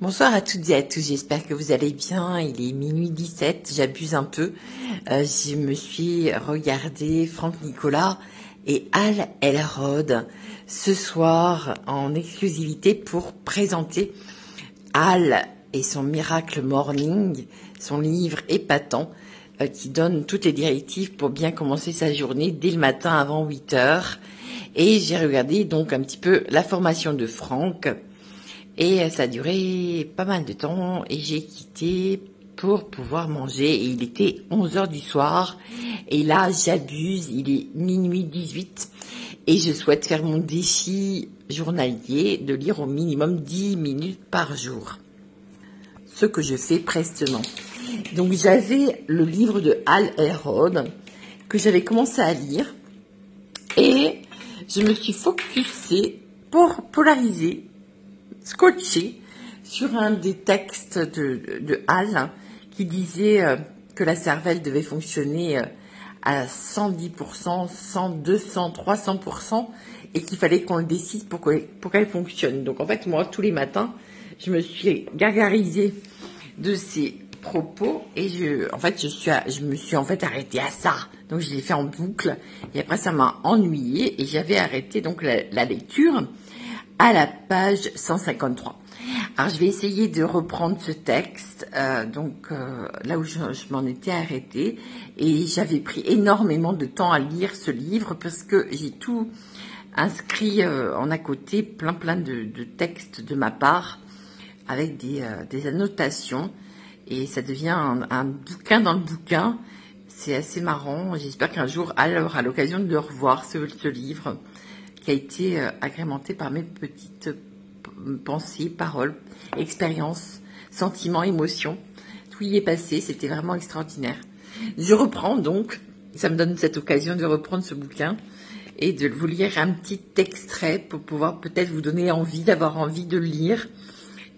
Bonsoir à toutes et à tous, j'espère que vous allez bien. Il est minuit 17, j'abuse un peu. Euh, je me suis regardé Franck Nicolas et Al Elrod ce soir en exclusivité pour présenter Al et son Miracle Morning, son livre épatant euh, qui donne toutes les directives pour bien commencer sa journée dès le matin avant 8 heures. Et j'ai regardé donc un petit peu la formation de Franck et ça a duré pas mal de temps et j'ai quitté pour pouvoir manger. Et il était 11 heures du soir. Et là j'abuse, il est minuit 18 et je souhaite faire mon défi journalier de lire au minimum 10 minutes par jour. Ce que je fais prestement. Donc j'avais le livre de Al Elrod que j'avais commencé à lire. Et je me suis focusée pour polariser scotché sur un des textes de, de Hall qui disait euh, que la cervelle devait fonctionner euh, à 110%, 100, 200, 300% et qu'il fallait qu'on le décide pour qu'elle fonctionne. Donc en fait, moi, tous les matins, je me suis gargarisée de ces propos et je me suis en fait arrêtée à ça. Donc je l'ai fait en boucle et après ça m'a ennuyée et j'avais arrêté donc la lecture à la page 153. Alors je vais essayer de reprendre ce texte, euh, donc euh, là où je, m'en étais arrêtée, et j'avais pris énormément de temps à lire ce livre parce que j'ai tout inscrit euh, en à côté, plein plein de, textes de ma part, avec des, annotations, et ça devient un, bouquin dans le bouquin. C'est assez marrant. J'espère qu'un jour, elle aura l'occasion de revoir ce livre qui a été euh, agrémenté par mes petites euh, pensées, paroles, expériences, sentiments, émotions. Tout y est passé, c'était vraiment extraordinaire. Je reprends donc, ça me donne cette occasion de reprendre ce bouquin et de vous lire un petit extrait pour pouvoir peut-être vous donner envie, d'avoir envie de lire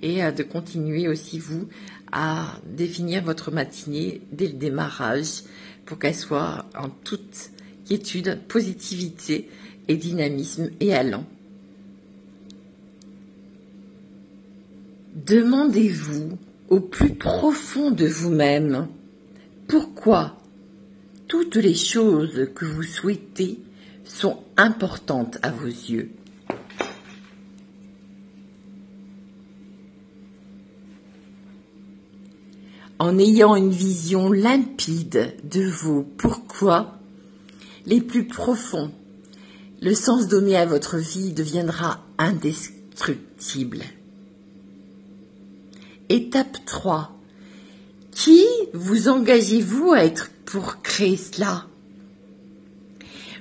et euh, de continuer aussi vous à définir votre matinée dès le démarrage pour qu'elle soit en toute quiétude, positivité et dynamisme et allant. Demandez-vous au plus profond de vous-même pourquoi toutes les choses que vous souhaitez sont importantes à vos yeux? En ayant une vision limpide de vos pourquoi les plus profonds le sens donné à votre vie deviendra indestructible. Étape 3. Qui vous engagez-vous à être pour créer cela?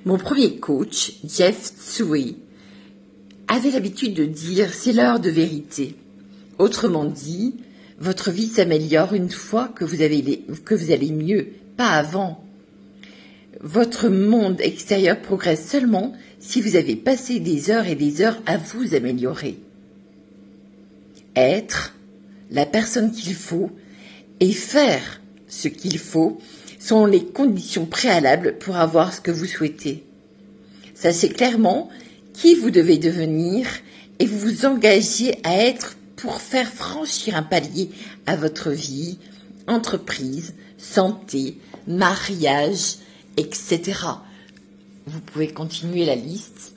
Mon premier coach, Jeff Tsui, avait l'habitude de dire c'est l'heure de vérité. Autrement dit, votre vie s'améliore une fois que vous, allez mieux, pas avant. Votre monde extérieur progresse seulement si vous avez passé des heures et des heures à vous améliorer. Être la personne qu'il faut et faire ce qu'il faut sont les conditions préalables pour avoir ce que vous souhaitez. Sachez clairement qui vous devez devenir et vous vous engagez à être pour faire franchir un palier à votre vie, entreprise, santé, mariage, etc. Vous pouvez continuer la liste.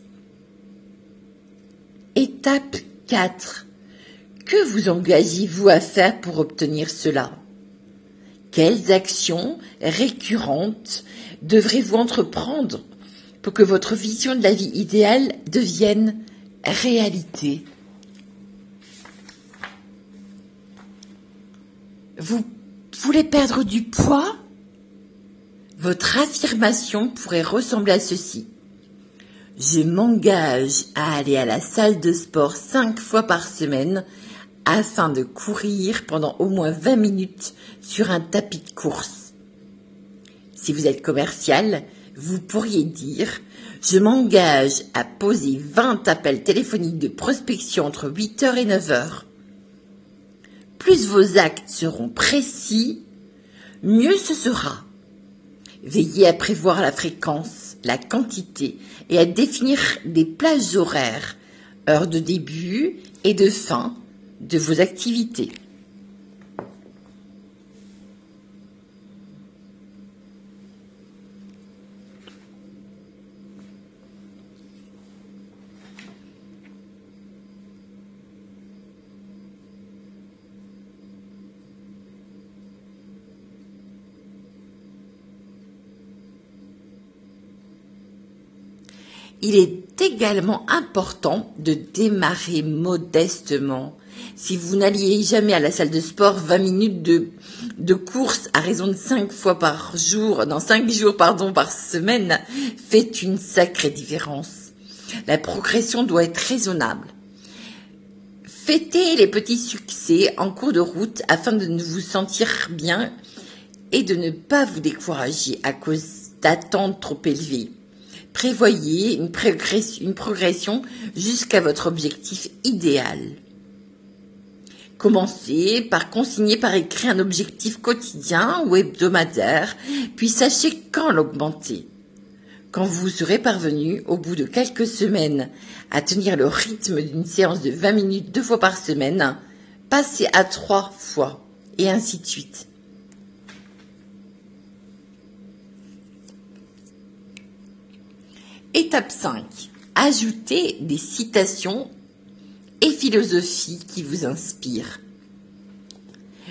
Étape 4. Que vous engagez-vous à faire pour obtenir cela? Quelles actions récurrentes devrez-vous entreprendre pour que votre vision de la vie idéale devienne réalité? Vous voulez perdre du poids? Votre affirmation pourrait ressembler à ceci. Je m'engage à aller à la salle de sport cinq fois par semaine afin de courir pendant au moins 20 minutes sur un tapis de course. Si vous êtes commercial, vous pourriez dire je m'engage à poser 20 appels téléphoniques de prospection entre 8h et 9h. Plus vos actes seront précis, mieux ce sera. Veillez à prévoir la fréquence, la quantité et à définir des plages horaires, heures de début et de fin, de vos activités. Il est également important de démarrer modestement. Si vous n'alliez jamais à la salle de sport, 20 minutes de, course à raison de 5 fois par jour, dans 5 jours pardon, par semaine, fait une sacrée différence. La progression doit être raisonnable. Fêtez les petits succès en cours de route afin de vous sentir bien et de ne pas vous décourager à cause d'attentes trop élevées. Prévoyez une, progression jusqu'à votre objectif idéal. Commencez par consigner par écrit un objectif quotidien ou hebdomadaire, puis sachez quand l'augmenter. Quand vous serez parvenu, au bout de quelques semaines, à tenir le rythme d'une séance de 20 minutes deux fois par semaine, passez à trois fois, et ainsi de suite. Étape 5. Ajoutez des citations et philosophies qui vous inspirent.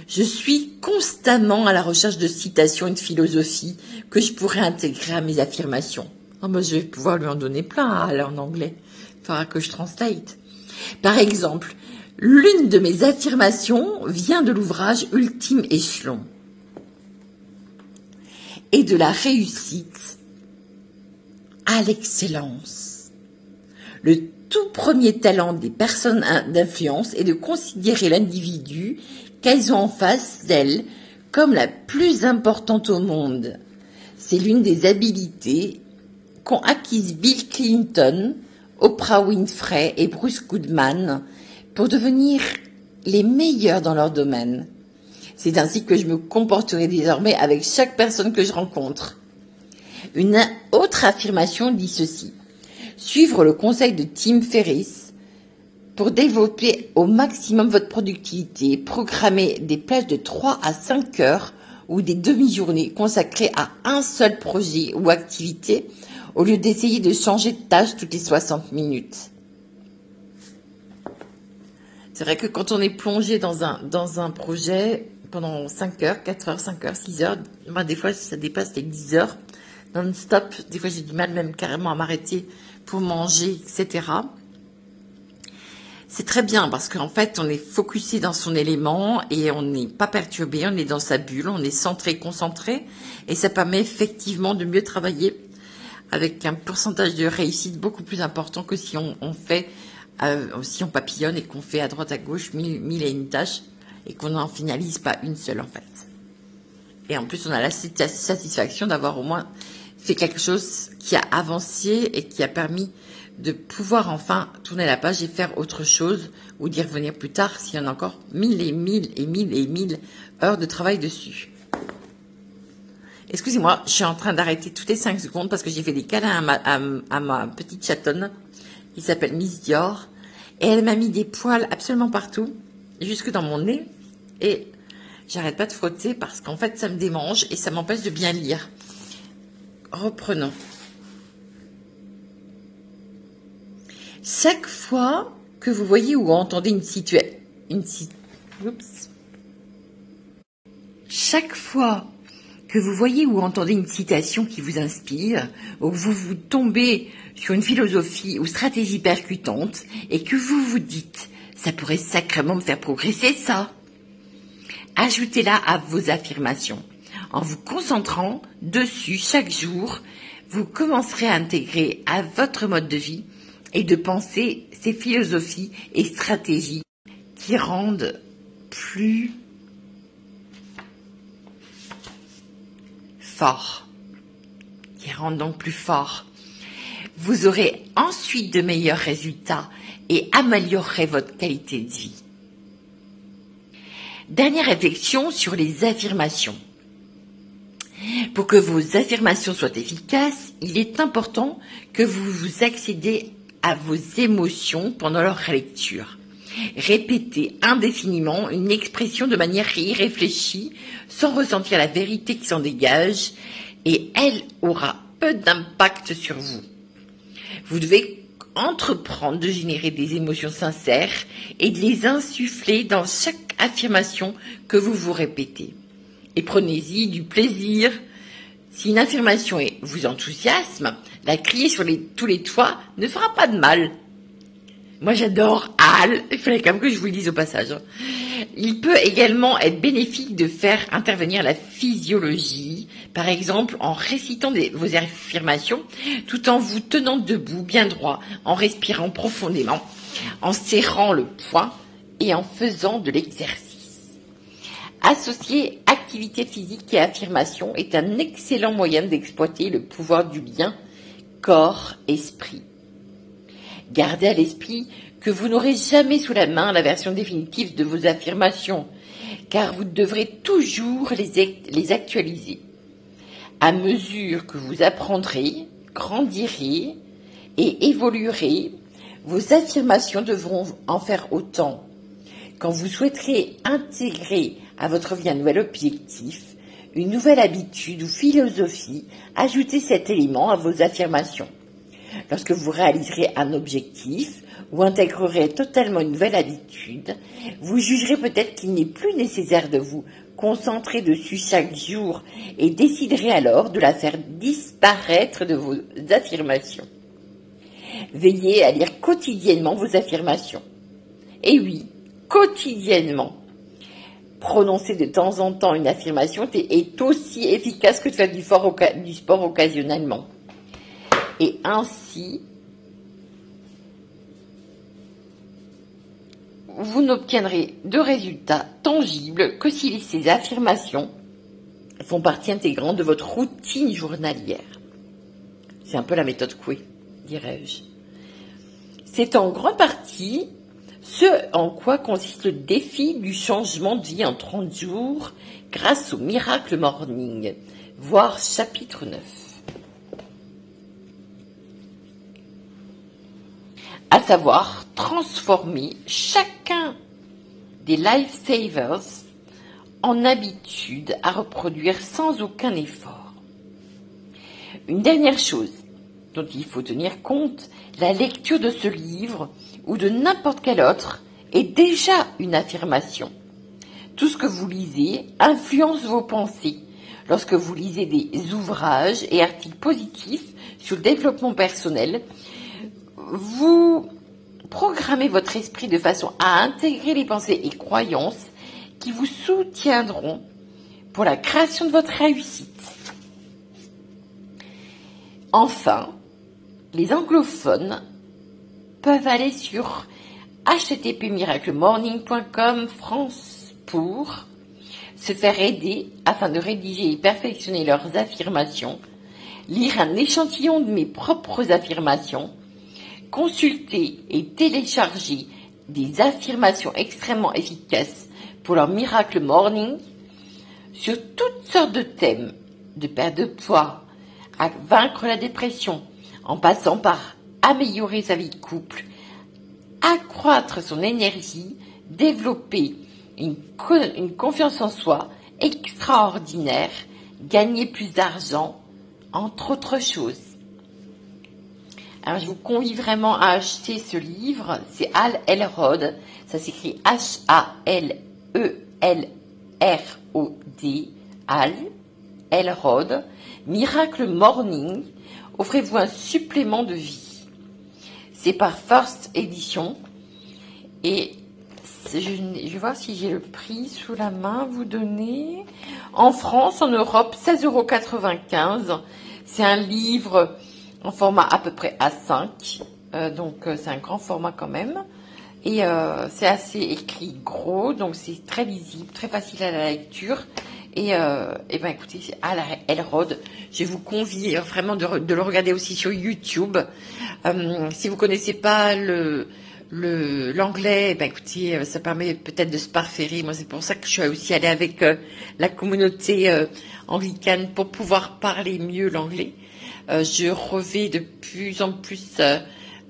Je suis constamment à la recherche de citations et de philosophies que je pourrais intégrer à mes affirmations. Oh je vais pouvoir lui en donner plein à en anglais. Il faudra que je translate. Par exemple, l'une de mes affirmations vient de l'ouvrage Ultime échelon et de la réussite à l'excellence. Le tout premier talent des personnes d'influence est de considérer l'individu qu'elles ont en face d'elles comme la plus importante au monde. C'est l'une des habilités qu'ont acquises Bill Clinton, Oprah Winfrey et Bruce Goodman pour devenir les meilleurs dans leur domaine. C'est ainsi que je me comporterai désormais avec chaque personne que je rencontre. Une autre affirmation dit ceci. Suivre le conseil de Tim Ferriss pour développer au maximum votre productivité, programmer des plages de 3 à 5 heures ou des demi-journées consacrées à un seul projet ou activité au lieu d'essayer de changer de tâche toutes les 60 minutes. C'est vrai que quand on est plongé dans un, dans un projet pendant 5 heures, 4 heures, 5 heures, 6 heures, des fois ça dépasse les 10 heures, non-stop. Des fois, j'ai du mal même carrément à m'arrêter pour manger, etc. C'est très bien parce qu'en fait, on est focusé dans son élément et on n'est pas perturbé, on est dans sa bulle, on est centré, concentré et ça permet effectivement de mieux travailler avec un pourcentage de réussite beaucoup plus important que si on, fait, euh, si on papillonne et qu'on fait à droite à gauche mille, mille et une tâches et qu'on n'en finalise pas une seule en fait. Et en plus, on a la satisfaction d'avoir au moins fait quelque chose qui a avancé et qui a permis de pouvoir enfin tourner la page et faire autre chose ou d'y revenir plus tard s'il y en a encore mille et mille et mille et mille heures de travail dessus. Excusez-moi, je suis en train d'arrêter toutes les cinq secondes parce que j'ai fait des câlins à ma, petite chatonne qui s'appelle Miss Dior et elle m'a mis des poils absolument partout, jusque dans mon nez et j'arrête pas de frotter parce qu'en fait ça me démange et ça m'empêche de bien lire. Reprenons. Chaque fois que vous voyez ou entendez une situation, Chaque fois que vous voyez ou entendez une citation qui vous inspire, ou vous vous tombez sur une philosophie ou stratégie percutante, et que vous vous dites, ça pourrait sacrément me faire progresser ça. Ajoutez-la à vos affirmations. En vous concentrant dessus chaque jour, vous commencerez à intégrer à votre mode de vie et de penser ces philosophies et stratégies qui rendent plus fort, qui rendent donc plus fort. Vous aurez ensuite de meilleurs résultats et améliorerez votre qualité de vie. Dernière réflexion sur les affirmations. Pour que vos affirmations soient efficaces, il est important que vous accédez à vos émotions pendant leur lecture. Répétez indéfiniment une expression de manière irréfléchie, sans ressentir la vérité qui s'en dégage, et elle aura peu d'impact sur vous. Vous devez entreprendre de générer des émotions sincères et de les insuffler dans chaque affirmation que vous vous répétez. Et prenez-y du plaisir. Si une affirmation vous enthousiasme, la crier sur tous les toits ne fera pas de mal. Moi j'adore Al, il fallait quand même que je vous le dise au passage. Il peut également être bénéfique de faire intervenir la physiologie, par exemple en récitant vos affirmations tout en vous tenant debout bien droit, en respirant profondément, en serrant le poing et en faisant de l'exercice. Associer activité physique et affirmation est un excellent moyen d'exploiter le pouvoir du lien corps-esprit. Gardez à l'esprit que vous n'aurez jamais sous la main la version définitive de vos affirmations, car vous devrez toujours les, les actualiser. À mesure que vous apprendrez, grandirez et évoluerez, vos affirmations devront en faire autant. Quand vous souhaiterez intégrer à votre vie un nouvel objectif, une nouvelle habitude ou philosophie, ajoutez cet élément à vos affirmations. Lorsque vous réaliserez un objectif ou intégrerez totalement une nouvelle habitude, vous jugerez peut-être qu'il n'est plus nécessaire de vous concentrer dessus chaque jour et déciderez alors de la faire disparaître de vos affirmations. Veillez à lire quotidiennement vos affirmations. Et oui, quotidiennement. Prononcer de temps en temps une affirmation est aussi efficace que de faire du, sport occasionnellement et ainsi vous n'obtiendrez de résultats tangibles que si ces affirmations font partie intégrante de votre routine journalière. C'est un peu la méthode Coué, dirais-je. C'est en grande partie ce en quoi consiste le défi du changement de vie en 30 jours grâce au Miracle Morning, voire chapitre 9. à savoir transformer chacun des lifesavers en habitude à reproduire sans aucun effort. Une dernière chose dont il faut tenir compte, la lecture de ce livre ou de n'importe quel autre est déjà une affirmation. Tout ce que vous lisez influence vos pensées. Lorsque vous lisez des ouvrages et articles positifs sur le développement personnel, vous programmez votre esprit de façon à intégrer les pensées et croyances qui vous soutiendront pour la création de votre réussite. Enfin, les anglophones peuvent aller sur http://miraclemorning.com France pour se faire aider afin de rédiger et perfectionner leurs affirmations, lire un échantillon de mes propres affirmations, consulter et télécharger des affirmations extrêmement efficaces pour leur miracle morning sur toutes sortes de thèmes, de perte de poids, à vaincre la dépression, en passant par améliorer sa vie de couple, accroître son énergie, développer une, confiance en soi extraordinaire, gagner plus d'argent, entre autres choses. Alors, je vous convie vraiment à acheter ce livre. C'est Al Elrod. Ça s'écrit H-A-L-E-L-R-O-D. Al Elrod. Miracle Morning. Offrez-vous un supplément de vie. C'est par First Edition. Et je, je, vais voir si j'ai le prix sous la main. Vous donnez. En France, en Europe, 16,95 euros. C'est un livre en format à peu près A5. Euh, donc euh, c'est un grand format quand même. Et euh, c'est assez écrit gros, donc c'est très lisible, très facile à la lecture. Et, et ben écoutez, à la Elrod. Je vous convie vraiment de, le regarder aussi sur YouTube. si vous connaissez pas le l'anglais, ben écoutez, ça permet peut-être de se parfairer. Moi, c'est pour ça que je suis aussi allée avec la communauté anglicane pour pouvoir parler mieux l'anglais. Euh, je revais de plus en plus euh,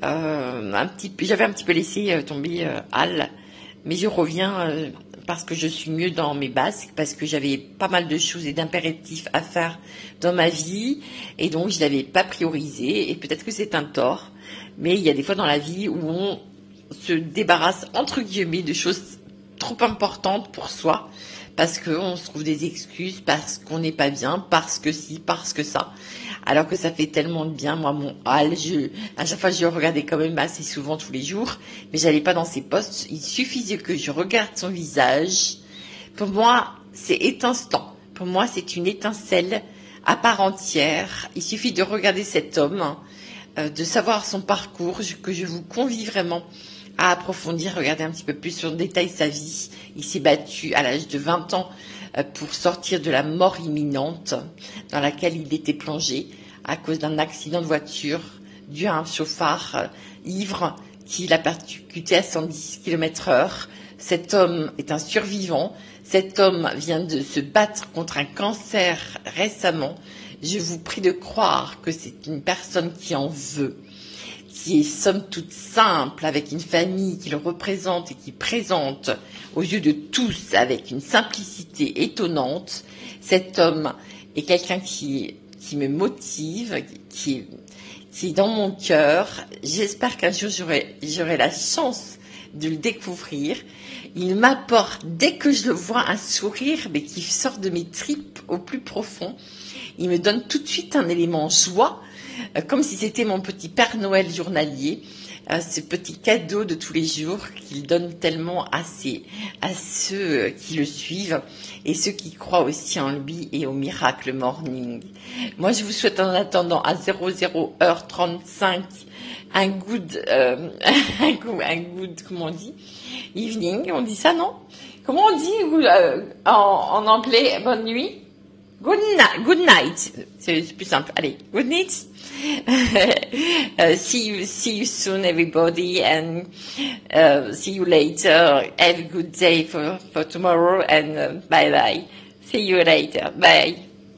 Euh, un petit, j'avais un petit peu laissé euh, tomber euh, Al, mais je reviens parce que je suis mieux dans mes basques, parce que j'avais pas mal de choses et d'impératifs à faire dans ma vie, et donc je l'avais pas priorisé, et peut-être que c'est un tort, mais il y a des fois dans la vie où on se débarrasse entre guillemets de choses trop importantes pour soi, parce qu'on se trouve des excuses, parce qu'on n'est pas bien, parce que si, parce que ça. Alors que ça fait tellement de bien. Moi, mon hall, je, à chaque fois, je le regardais quand même assez souvent tous les jours, mais j'allais pas dans ses postes. Il suffisait que je regarde son visage. Pour moi, c'est instant. Pour moi, c'est une étincelle à part entière. Il suffit de regarder cet homme, euh, de savoir son parcours, que je vous convie vraiment à approfondir, regarder un petit peu plus sur le détail sa vie. Il s'est battu à l'âge de 20 ans euh, pour sortir de la mort imminente dans laquelle il était plongé à cause d'un accident de voiture dû à un chauffard euh, ivre qui l'a percuté à 110 km heure. Cet homme est un survivant. Cet homme vient de se battre contre un cancer récemment. Je vous prie de croire que c'est une personne qui en veut somme toute simple, avec une famille qui le représente et qui présente aux yeux de tous avec une simplicité étonnante, cet homme est quelqu'un qui, qui me motive, qui, est dans mon cœur. J'espère qu'un jour j'aurai, la chance de le découvrir. Il m'apporte, dès que je le vois, un sourire, mais qui sort de mes tripes au plus profond. Il me donne tout de suite un élément joie comme si c'était mon petit Père Noël journalier, euh, ce petit cadeau de tous les jours qu'il donne tellement à, à ceux qui le suivent et ceux qui croient aussi en lui et au miracle morning. Moi, je vous souhaite en attendant à 00h35 un good, euh, un good, comment on dit, evening, on dit ça, non? Comment on dit en anglais, bonne nuit? Good, night, good night. C'est plus simple. Allez, good night. uh, see you, see you soon, everybody, and uh, see you later. Have a good day for, for tomorrow, and uh, bye bye. See you later. Bye.